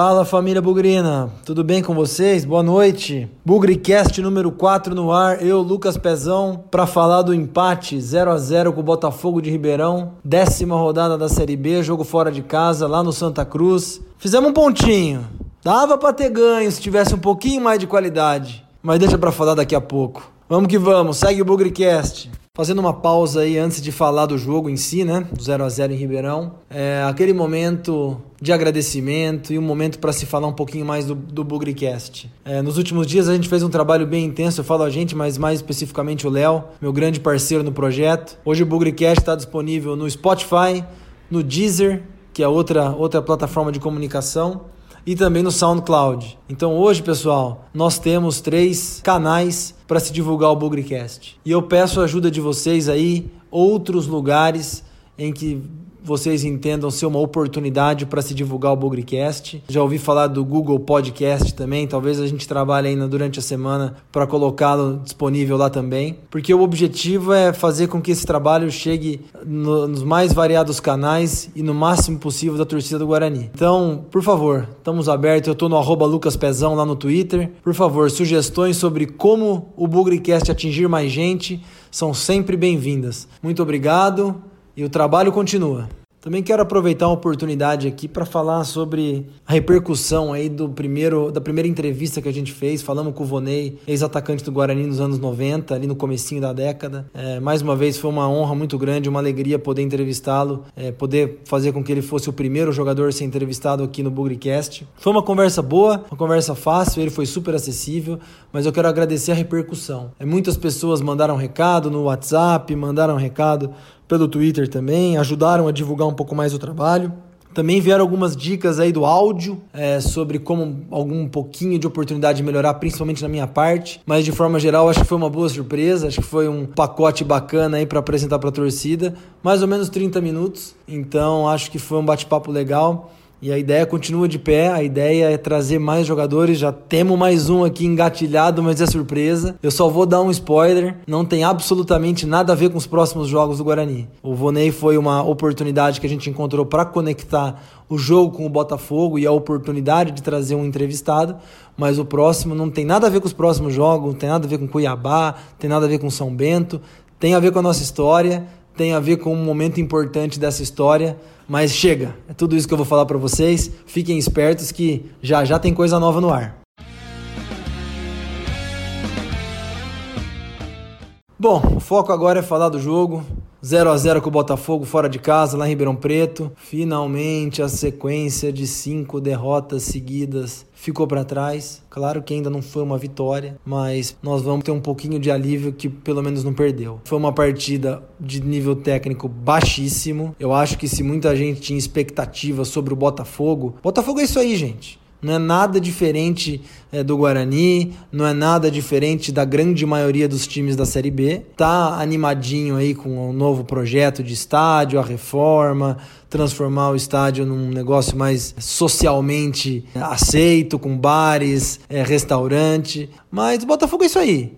Fala família Bugrina, tudo bem com vocês? Boa noite. Bugricast número 4 no ar, eu, Lucas Pezão, para falar do empate 0 a 0 com o Botafogo de Ribeirão, décima rodada da Série B, jogo fora de casa, lá no Santa Cruz. Fizemos um pontinho, dava para ter ganho se tivesse um pouquinho mais de qualidade, mas deixa para falar daqui a pouco. Vamos que vamos, segue o Bugricast. Fazendo uma pausa aí antes de falar do jogo em si, né? Do 0 a 0 em Ribeirão. É aquele momento de agradecimento e um momento para se falar um pouquinho mais do, do Bugricast. É, nos últimos dias a gente fez um trabalho bem intenso, eu falo a gente, mas mais especificamente o Léo, meu grande parceiro no projeto. Hoje o Bugricast está disponível no Spotify, no Deezer, que é outra, outra plataforma de comunicação, e também no SoundCloud. Então hoje, pessoal, nós temos três canais para se divulgar o Bugrecast. E eu peço a ajuda de vocês aí, outros lugares em que vocês entendam ser uma oportunidade para se divulgar o Bugrecast. Já ouvi falar do Google Podcast também, talvez a gente trabalhe ainda durante a semana para colocá-lo disponível lá também, porque o objetivo é fazer com que esse trabalho chegue no, nos mais variados canais e no máximo possível da torcida do Guarani. Então, por favor, estamos abertos, eu estou no lucaspezão lá no Twitter. Por favor, sugestões sobre como o Bugrecast atingir mais gente são sempre bem-vindas. Muito obrigado e o trabalho continua. Também quero aproveitar a oportunidade aqui para falar sobre a repercussão aí do primeiro, da primeira entrevista que a gente fez. Falamos com o Vonei, ex-atacante do Guarani nos anos 90, ali no comecinho da década. É, mais uma vez foi uma honra muito grande, uma alegria poder entrevistá-lo, é, poder fazer com que ele fosse o primeiro jogador a ser entrevistado aqui no Bugricast. Foi uma conversa boa, uma conversa fácil, ele foi super acessível, mas eu quero agradecer a repercussão. É, muitas pessoas mandaram recado no WhatsApp, mandaram recado pelo Twitter também, ajudaram a divulgar um pouco mais o trabalho. Também vieram algumas dicas aí do áudio é, sobre como algum pouquinho de oportunidade de melhorar, principalmente na minha parte. Mas de forma geral, acho que foi uma boa surpresa. Acho que foi um pacote bacana aí para apresentar para a torcida. Mais ou menos 30 minutos. Então acho que foi um bate-papo legal. E a ideia continua de pé, a ideia é trazer mais jogadores. Já temos mais um aqui engatilhado, mas é surpresa. Eu só vou dar um spoiler: não tem absolutamente nada a ver com os próximos jogos do Guarani. O Vonei foi uma oportunidade que a gente encontrou para conectar o jogo com o Botafogo e a oportunidade de trazer um entrevistado, mas o próximo não tem nada a ver com os próximos jogos, não tem nada a ver com Cuiabá, tem nada a ver com São Bento, tem a ver com a nossa história, tem a ver com um momento importante dessa história. Mas chega, é tudo isso que eu vou falar para vocês. Fiquem espertos que já já tem coisa nova no ar. Bom, o foco agora é falar do jogo. 0 a 0 com o Botafogo fora de casa, lá em Ribeirão Preto. Finalmente a sequência de cinco derrotas seguidas ficou para trás. Claro que ainda não foi uma vitória, mas nós vamos ter um pouquinho de alívio que pelo menos não perdeu. Foi uma partida de nível técnico baixíssimo. Eu acho que se muita gente tinha expectativa sobre o Botafogo, Botafogo é isso aí, gente. Não é nada diferente é, do Guarani, não é nada diferente da grande maioria dos times da Série B. Tá animadinho aí com o novo projeto de estádio, a reforma, transformar o estádio num negócio mais socialmente aceito, com bares, é, restaurante. Mas o Botafogo é isso aí.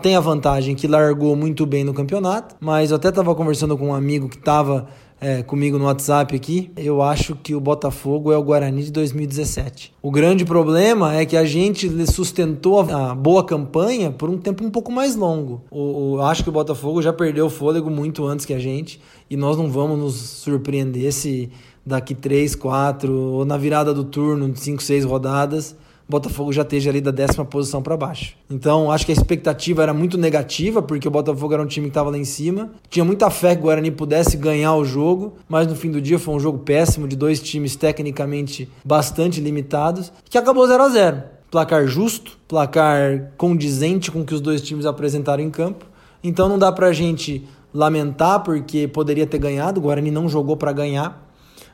tem a vantagem que largou muito bem no campeonato, mas eu até estava conversando com um amigo que estava é, comigo no WhatsApp aqui, eu acho que o Botafogo é o Guarani de 2017. O grande problema é que a gente sustentou a boa campanha por um tempo um pouco mais longo. O, o, acho que o Botafogo já perdeu o fôlego muito antes que a gente e nós não vamos nos surpreender se daqui 3, 4 ou na virada do turno, 5, 6 rodadas, Botafogo já esteja ali da décima posição para baixo. Então, acho que a expectativa era muito negativa, porque o Botafogo era um time que estava lá em cima. Tinha muita fé que o Guarani pudesse ganhar o jogo, mas no fim do dia foi um jogo péssimo de dois times tecnicamente bastante limitados, que acabou 0 a 0 Placar justo, placar condizente com o que os dois times apresentaram em campo. Então não dá pra gente lamentar porque poderia ter ganhado, o Guarani não jogou para ganhar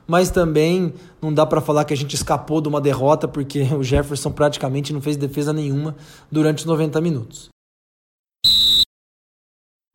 mas também não dá para falar que a gente escapou de uma derrota porque o Jefferson praticamente não fez defesa nenhuma durante os 90 minutos.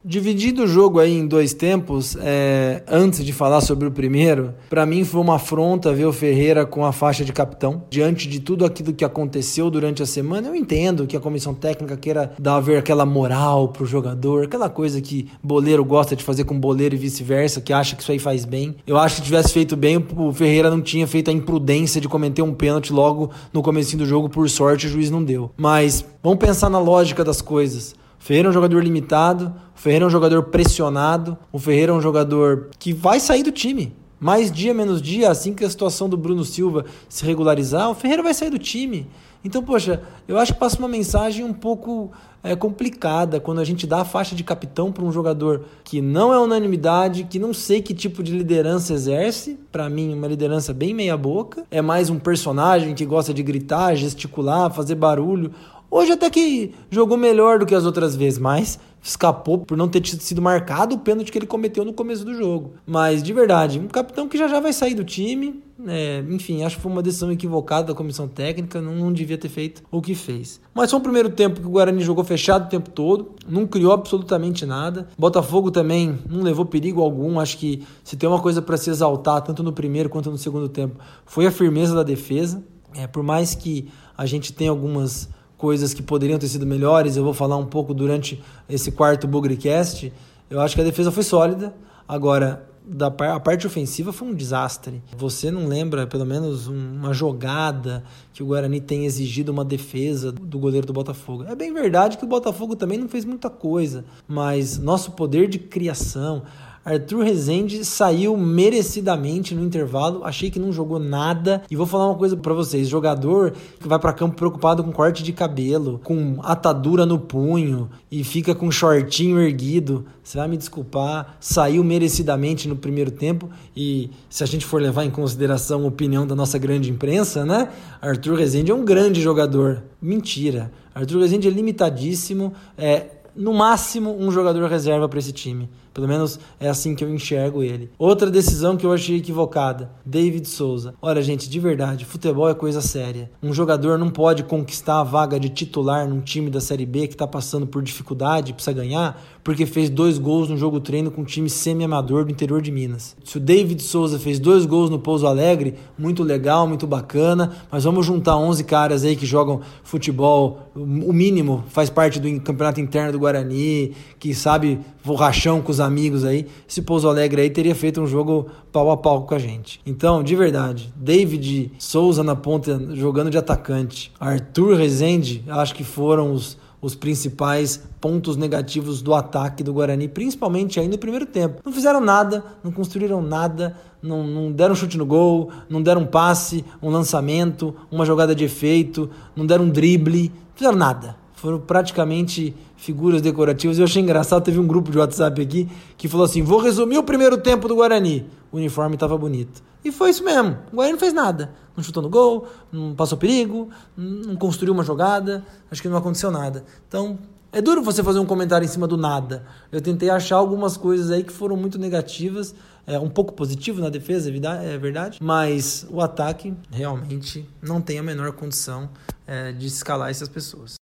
Dividido o jogo aí em dois tempos, é, antes de falar sobre o primeiro, para mim foi uma afronta ver o Ferreira com a faixa de capitão. Diante de tudo aquilo que aconteceu durante a semana, eu entendo que a comissão técnica queira dar ver aquela moral pro jogador, aquela coisa que boleiro gosta de fazer com boleiro e vice-versa, que acha que isso aí faz bem. Eu acho que tivesse feito bem, o Ferreira não tinha feito a imprudência de cometer um pênalti logo no começo do jogo, por sorte o juiz não deu. Mas vamos pensar na lógica das coisas. O Ferreira é um jogador limitado, o Ferreira é um jogador pressionado, o Ferreira é um jogador que vai sair do time. Mais dia menos dia, assim que a situação do Bruno Silva se regularizar, o Ferreira vai sair do time. Então, poxa, eu acho que passa uma mensagem um pouco é, complicada quando a gente dá a faixa de capitão para um jogador que não é unanimidade, que não sei que tipo de liderança exerce. Para mim, uma liderança bem meia-boca. É mais um personagem que gosta de gritar, gesticular, fazer barulho. Hoje até que jogou melhor do que as outras vezes, mas escapou por não ter sido marcado o pênalti que ele cometeu no começo do jogo. Mas, de verdade, um capitão que já já vai sair do time. É, enfim, acho que foi uma decisão equivocada da comissão técnica, não, não, devia ter feito o que fez. Mas foi um primeiro tempo que o Guarani jogou fechado o tempo todo, não criou absolutamente nada. Botafogo também não levou perigo algum. Acho que se tem uma coisa para se exaltar, tanto no primeiro quanto no segundo tempo, foi a firmeza da defesa. É, por mais que a gente tenha algumas coisas que poderiam ter sido melhores, eu vou falar um pouco durante esse quarto Bugrecast. Eu acho que a defesa foi sólida. Agora, da a parte ofensiva foi um desastre. Você não lembra, pelo menos, uma jogada que o Guarani tem exigido uma defesa do goleiro do Botafogo? É bem verdade que o Botafogo também não fez muita coisa, mas nosso poder de criação, Arthur Rezende saiu merecidamente no intervalo. Achei que não jogou nada. E vou falar uma coisa para vocês: jogador que vai para campo preocupado com corte de cabelo, com atadura no punho e fica com shortinho erguido. Você vai me desculpar, saiu merecidamente no primeiro tempo. E se a gente for levar em consideração a opinião da nossa grande imprensa, né? Arthur Rezende é um grande jogador. Mentira. Arthur Rezende é limitadíssimo. É, no máximo, um jogador reserva para esse time. Pelo menos é assim que eu enxergo ele. Outra decisão que eu achei equivocada: David Souza. Olha, gente, de verdade, futebol é coisa séria. Um jogador não pode conquistar a vaga de titular num time da Série B que está passando por dificuldade, precisa ganhar, porque fez dois gols no jogo treino com um time semi-amador do interior de Minas. Se o David Souza fez dois gols no Pouso Alegre, muito legal, muito bacana, mas vamos juntar 11 caras aí que jogam futebol, o mínimo, faz parte do campeonato interno do Guarani, que sabe o rachão com os amigos aí, esse Pouso Alegre aí teria feito um jogo pau a pau com a gente. Então, de verdade, David Souza na ponta jogando de atacante, Arthur Rezende, acho que foram os os principais pontos negativos do ataque do Guarani, principalmente aí no primeiro tempo. Não fizeram nada, não construíram nada, não, não deram chute no gol, não deram passe, um lançamento, uma jogada de efeito, não deram um drible, não fizeram nada foram praticamente figuras decorativas. Eu achei engraçado, teve um grupo de WhatsApp aqui que falou assim: vou resumir o primeiro tempo do Guarani. O uniforme estava bonito. E foi isso mesmo. O Guarani não fez nada. Não chutou no gol, não passou perigo, não construiu uma jogada, acho que não aconteceu nada. Então, é duro você fazer um comentário em cima do nada. Eu tentei achar algumas coisas aí que foram muito negativas, é, um pouco positivo na defesa, é verdade, mas o ataque realmente não tem a menor condição é, de escalar essas pessoas.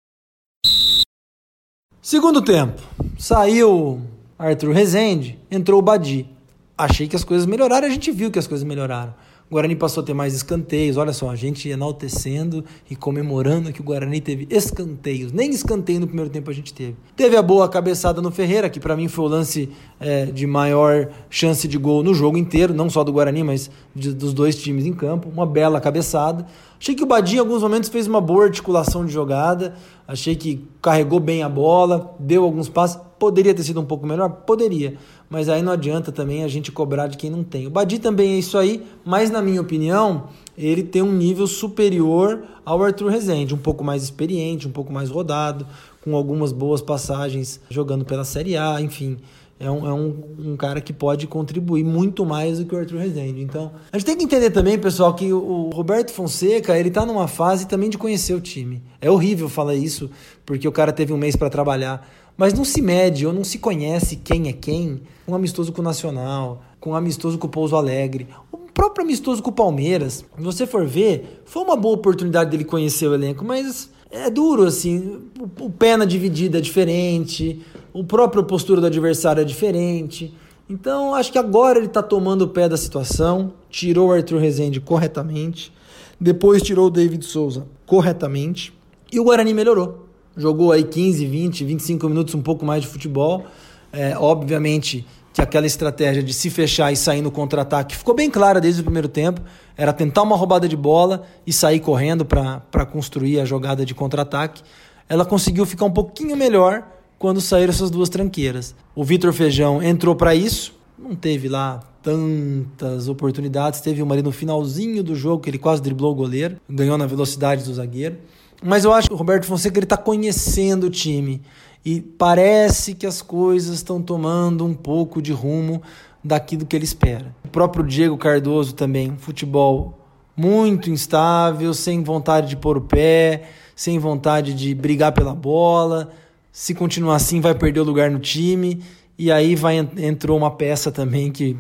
Segundo tempo, saiu Arthur Rezende, entrou o Badi. Achei que as coisas melhoraram, a gente viu que as coisas melhoraram. O Guarani passou a ter mais escanteios. Olha só, a gente enaltecendo e comemorando que o Guarani teve escanteios. Nem escanteio no primeiro tempo a gente teve. Teve a boa cabeçada no Ferreira, que para mim foi o lance é, de maior chance de gol no jogo inteiro, não só do Guarani, mas de, dos dois times em campo. Uma bela cabeçada. Achei que o Badinho, em alguns momentos, fez uma boa articulação de jogada. Achei que carregou bem a bola, deu alguns passos. Poderia ter sido um pouco melhor? Poderia. Mas aí não adianta também a gente cobrar de quem não tem. O Badi também é isso aí, mas na minha opinião, ele tem um nível superior ao Arthur Rezende. Um pouco mais experiente, um pouco mais rodado, com algumas boas passagens jogando pela Série A, enfim é um, é um, um, cara que pode contribuir muito mais do que o Arthur Rezende. Então, a gente tem que entender também, pessoal, que o Roberto Fonseca, ele tá numa fase também de conhecer o time. É horrível falar isso, porque o cara teve um mês para trabalhar, mas não se mede ou não se conhece quem é quem, um amistoso com o Nacional, com um amistoso com o Pouso Alegre, o próprio amistoso com o Palmeiras. Se você for ver, foi uma boa oportunidade dele conhecer o elenco, mas é duro, assim. O, pé na dividida é diferente, o próprio postura do adversário é diferente. Então, acho que agora ele está tomando o pé da situação, tirou o Arthur Rezende corretamente, depois tirou o David Souza corretamente, e o Guarani melhorou. Jogou aí 15, 20, 25 minutos, um pouco mais de futebol. É, obviamente que aquela estratégia de se fechar e sair no contra-ataque ficou bem clara desde o primeiro tempo. Era tentar uma roubada de bola e sair correndo para construir a jogada de contra-ataque. Ela conseguiu ficar um pouquinho melhor quando saíram essas duas tranqueiras. O Vitor Feijão entrou para isso, não teve lá tantas oportunidades, teve uma ali no finalzinho do jogo que ele quase driblou o goleiro, ganhou na velocidade do zagueiro. Mas eu acho que o Roberto Fonseca ele está conhecendo o time e parece que as coisas estão tomando um pouco de rumo daquilo que ele espera. O próprio Diego Cardoso também, futebol muito instável, sem vontade de pôr o pé, sem vontade de brigar pela bola. Se continuar assim, vai perder o lugar no time. E aí vai entrou uma peça também que,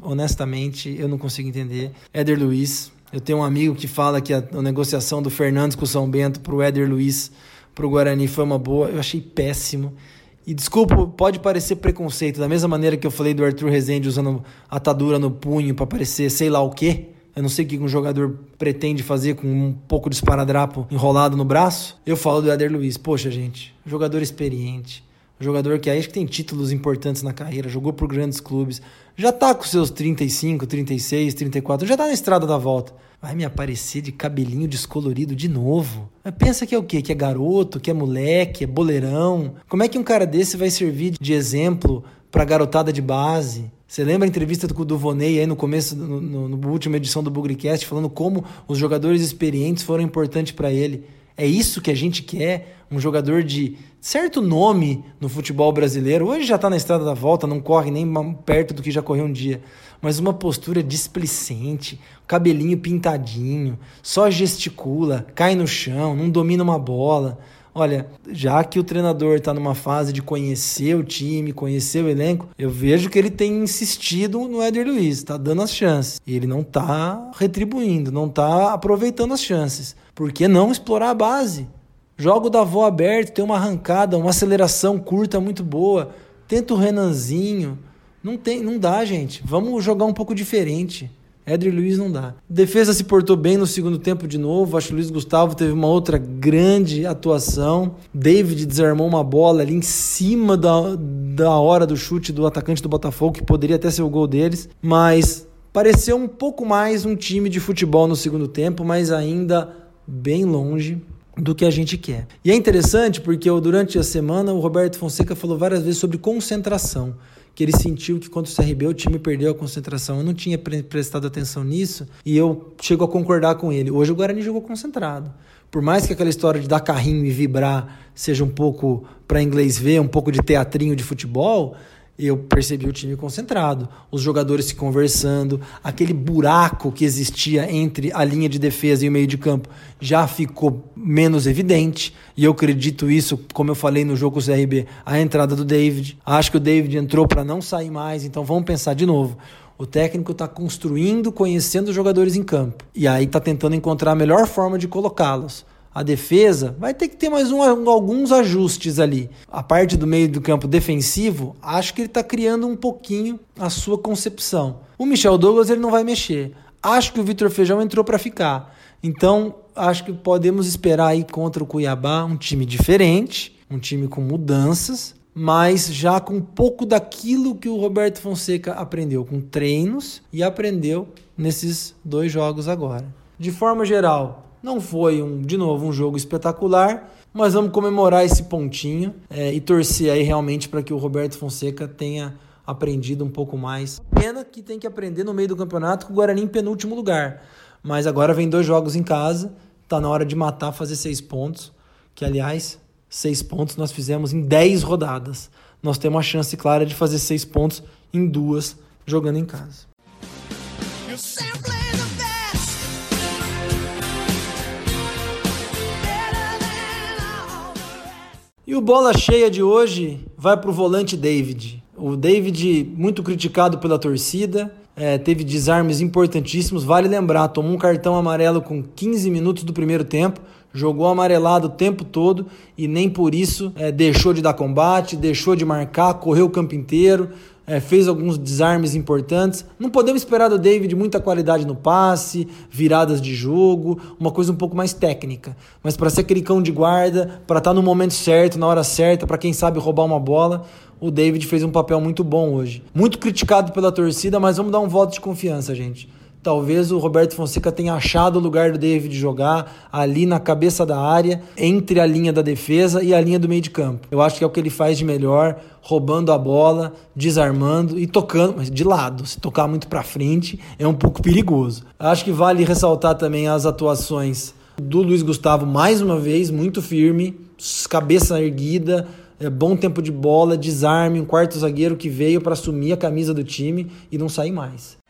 honestamente, eu não consigo entender. Éder Luiz. Eu tenho um amigo que fala que a, a negociação do Fernandes com o São Bento para o Éder Luiz para o Guarani foi uma boa. Eu achei péssimo. E desculpa, pode parecer preconceito, da mesma maneira que eu falei do Arthur Rezende usando atadura no punho para parecer sei lá o quê. Eu não sei o que um jogador pretende fazer com um pouco de esparadrapo enrolado no braço. Eu falo do Eder Luiz. Poxa, gente, jogador experiente. Jogador que aí acho que tem títulos importantes na carreira, jogou por grandes clubes, já tá com seus 35, 36, 34, já tá na estrada da volta vai me aparecer de cabelinho descolorido de novo. Mas pensa que é o quê? Que é garoto, que é moleque, é boleirão. Como é que um cara desse vai servir de exemplo pra garotada de base? Você lembra a entrevista do Duvonei aí no começo, no, no, no última edição do Bugrecast, falando como os jogadores experientes foram importantes para ele? É isso que a gente quer? Um jogador de certo nome no futebol brasileiro. Hoje já está na estrada da volta, não corre nem perto do que já correu um dia mas uma postura displicente, cabelinho pintadinho, só gesticula, cai no chão, não domina uma bola. Olha, já que o treinador está numa fase de conhecer o time, conhecer o elenco, eu vejo que ele tem insistido no Éder Luiz, está dando as chances. E ele não está retribuindo, não está aproveitando as chances. Por que não explorar a base? Joga o Davó aberto, tem uma arrancada, uma aceleração curta muito boa. Tenta o Renanzinho. Não tem, não dá, gente. Vamos jogar um pouco diferente. Éder Luiz não dá. Defesa se portou bem no segundo tempo de novo. Acho que o Luiz Gustavo teve uma outra grande atuação. David desarmou uma bola ali em cima da, da hora do chute do atacante do Botafogo, que poderia até ser o gol deles. Mas pareceu um pouco mais um time de futebol no segundo tempo, mas ainda bem longe do que a gente quer. E é interessante porque durante a semana o Roberto Fonseca falou várias vezes sobre concentração que ele sentiu que contra o CRB o time perdeu a concentração. Eu não tinha pre prestado atenção nisso e eu chego a concordar com ele. Hoje o Guarani jogou concentrado. Por mais que aquela história de dar carrinho e vibrar seja um pouco para inglês ver, um pouco de teatrinho de futebol, eu percebi o time concentrado, os jogadores se conversando, aquele buraco que existia entre a linha de defesa e o meio de campo já ficou menos evidente. E eu acredito isso, como eu falei no jogo com o CRB, a entrada do David. Acho que o David entrou para não sair mais, então vamos pensar de novo. O técnico está construindo, conhecendo os jogadores em campo. E aí está tentando encontrar a melhor forma de colocá-los a defesa, vai ter que ter mais um, alguns ajustes ali. A parte do meio do campo defensivo, acho que ele está criando um pouquinho a sua concepção. O Michel Douglas ele não vai mexer. Acho que o Vitor Feijão entrou para ficar. Então, acho que podemos esperar aí contra o Cuiabá um time diferente, um time com mudanças, mas já com um pouco daquilo que o Roberto Fonseca aprendeu com treinos e aprendeu nesses dois jogos agora. De forma geral, não foi, um, de novo, um jogo espetacular, mas vamos comemorar esse pontinho é, e torcer aí realmente para que o Roberto Fonseca tenha aprendido um pouco mais. Pena que tem que aprender no meio do campeonato com o Guarani em penúltimo lugar. Mas agora vem dois jogos em casa, tá na hora de matar, fazer seis pontos. Que, aliás, seis pontos nós fizemos em dez rodadas. Nós temos uma chance clara de fazer seis pontos em duas jogando em casa. E o bola cheia de hoje vai para o volante David. O David, muito criticado pela torcida, é, teve desarmes importantíssimos. Vale lembrar, tomou um cartão amarelo com 15 minutos do primeiro tempo, jogou amarelado o tempo todo e nem por isso é, deixou de dar combate, deixou de marcar, correu o campo inteiro, é, fez alguns desarmes importantes. Não podemos esperar do David muita qualidade no passe, viradas de jogo, uma coisa um pouco mais técnica. Mas para ser aquele cão de guarda, para estar tá no momento certo, na hora certa, para quem sabe roubar uma bola, o David fez um papel muito bom hoje. Muito criticado pela torcida, mas vamos dar um voto de confiança, gente. Talvez o Roberto Fonseca tenha achado o lugar do David jogar ali na cabeça da área, entre a linha da defesa e a linha do meio de campo. Eu acho que é o que ele faz de melhor, roubando a bola, desarmando e tocando, mas de lado. Se tocar muito para frente é um pouco perigoso. Acho que vale ressaltar também as atuações do Luiz Gustavo mais uma vez, muito firme, cabeça erguida, é, bom tempo de bola, desarme, um quarto zagueiro que veio para assumir a camisa do time e não sair mais.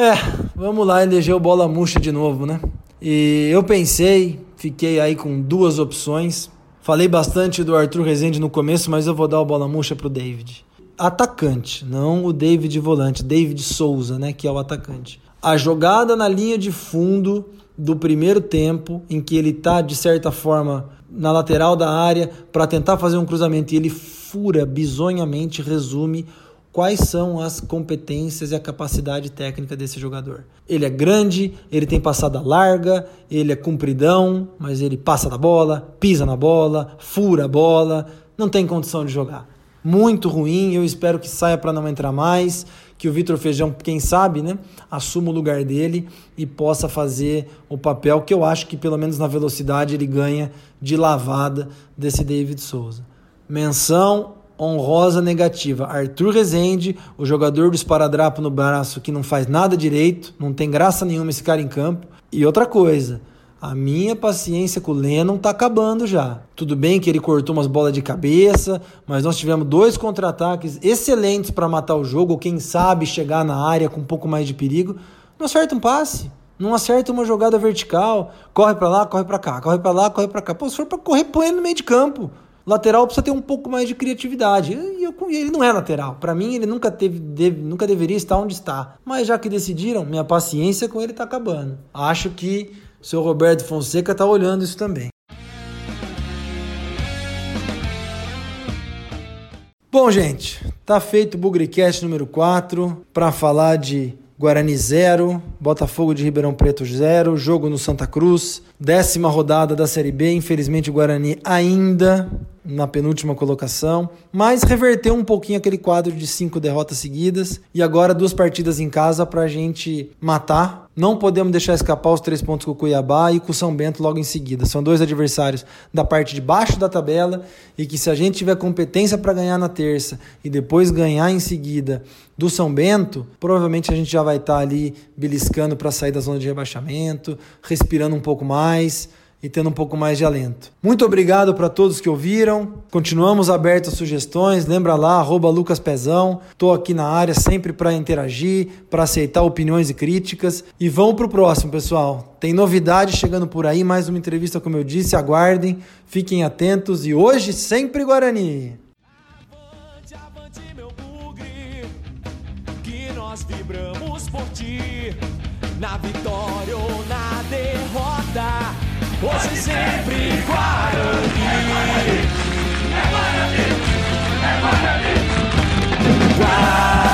É, vamos lá eleger o bola murcha de novo, né? E eu pensei, fiquei aí com duas opções. Falei bastante do Arthur Rezende no começo, mas eu vou dar o bola murcha pro David. Atacante, não o David volante, David Souza, né, que é o atacante. A jogada na linha de fundo do primeiro tempo, em que ele tá de certa forma na lateral da área para tentar fazer um cruzamento e ele fura bizonhamente, resume quais são as competências e a capacidade técnica desse jogador. Ele é grande, ele tem passada larga, ele é compridão, mas ele passa da bola, pisa na bola, fura a bola, não tem condição de jogar. Muito ruim, eu espero que saia para não entrar mais, que o Vitor Feijão, quem sabe, né, assuma o lugar dele e possa fazer o papel que eu acho que pelo menos na velocidade ele ganha de lavada desse David Souza. Menção honrosa negativa. Arthur Rezende, o jogador do esparadrapo no braço que não faz nada direito, não tem graça nenhuma esse cara em campo. E outra coisa, a minha paciência com o Lennon tá acabando já. Tudo bem que ele cortou umas bolas de cabeça, mas nós tivemos dois contra-ataques excelentes para matar o jogo, ou quem sabe chegar na área com um pouco mais de perigo. Não acerta um passe, não acerta uma jogada vertical, corre para lá, corre para cá, corre para lá, corre para cá. Pô, se for para correr, põe no meio de campo. Lateral precisa ter um pouco mais de criatividade. E eu, ele não é lateral. Para mim, ele nunca teve, deve, nunca deveria estar onde está. Mas já que decidiram, minha paciência com ele está acabando. Acho que o seu Roberto Fonseca está olhando isso também. Bom, gente, tá feito o Bugricast número 4 para falar de Guarani 0, Botafogo de Ribeirão Preto 0, jogo no Santa Cruz, décima rodada da Série B. Infelizmente, o Guarani ainda na penúltima colocação, mas reverteu um pouquinho aquele quadro de cinco derrotas seguidas e agora duas partidas em casa para a gente matar. Não podemos deixar escapar os três pontos com o Cuiabá e com o São Bento logo em seguida. São dois adversários da parte de baixo da tabela e que se a gente tiver competência para ganhar na terça e depois ganhar em seguida do São Bento, provavelmente a gente já vai estar tá ali beliscando para sair da zona de rebaixamento, respirando um pouco mais e tendo um pouco mais de alento. Muito obrigado para todos que ouviram. Continuamos abertos a sugestões. Lembra lá, arroba Lucas Pezão. Estou aqui na área sempre para interagir, para aceitar opiniões e críticas. E vamos para o próximo, pessoal. Tem novidade chegando por aí, mais uma entrevista, como eu disse. Aguardem, fiquem atentos e hoje sempre Guarani. Avante, avante, meu bugre, que nós vibramos por ti, na vitória ou na derrota Hoje sempre Guarani. É Guarani, é Guarani, é Guarani.